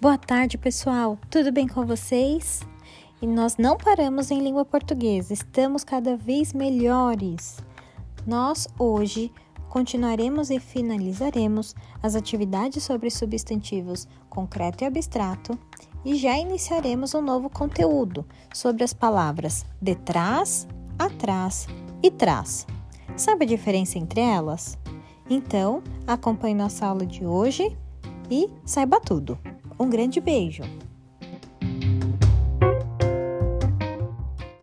Boa tarde, pessoal. Tudo bem com vocês? E nós não paramos em língua portuguesa, estamos cada vez melhores. Nós hoje continuaremos e finalizaremos as atividades sobre substantivos concreto e abstrato e já iniciaremos um novo conteúdo sobre as palavras detrás, atrás e trás. Sabe a diferença entre elas? Então, acompanhe nossa aula de hoje e saiba tudo. Um grande beijo!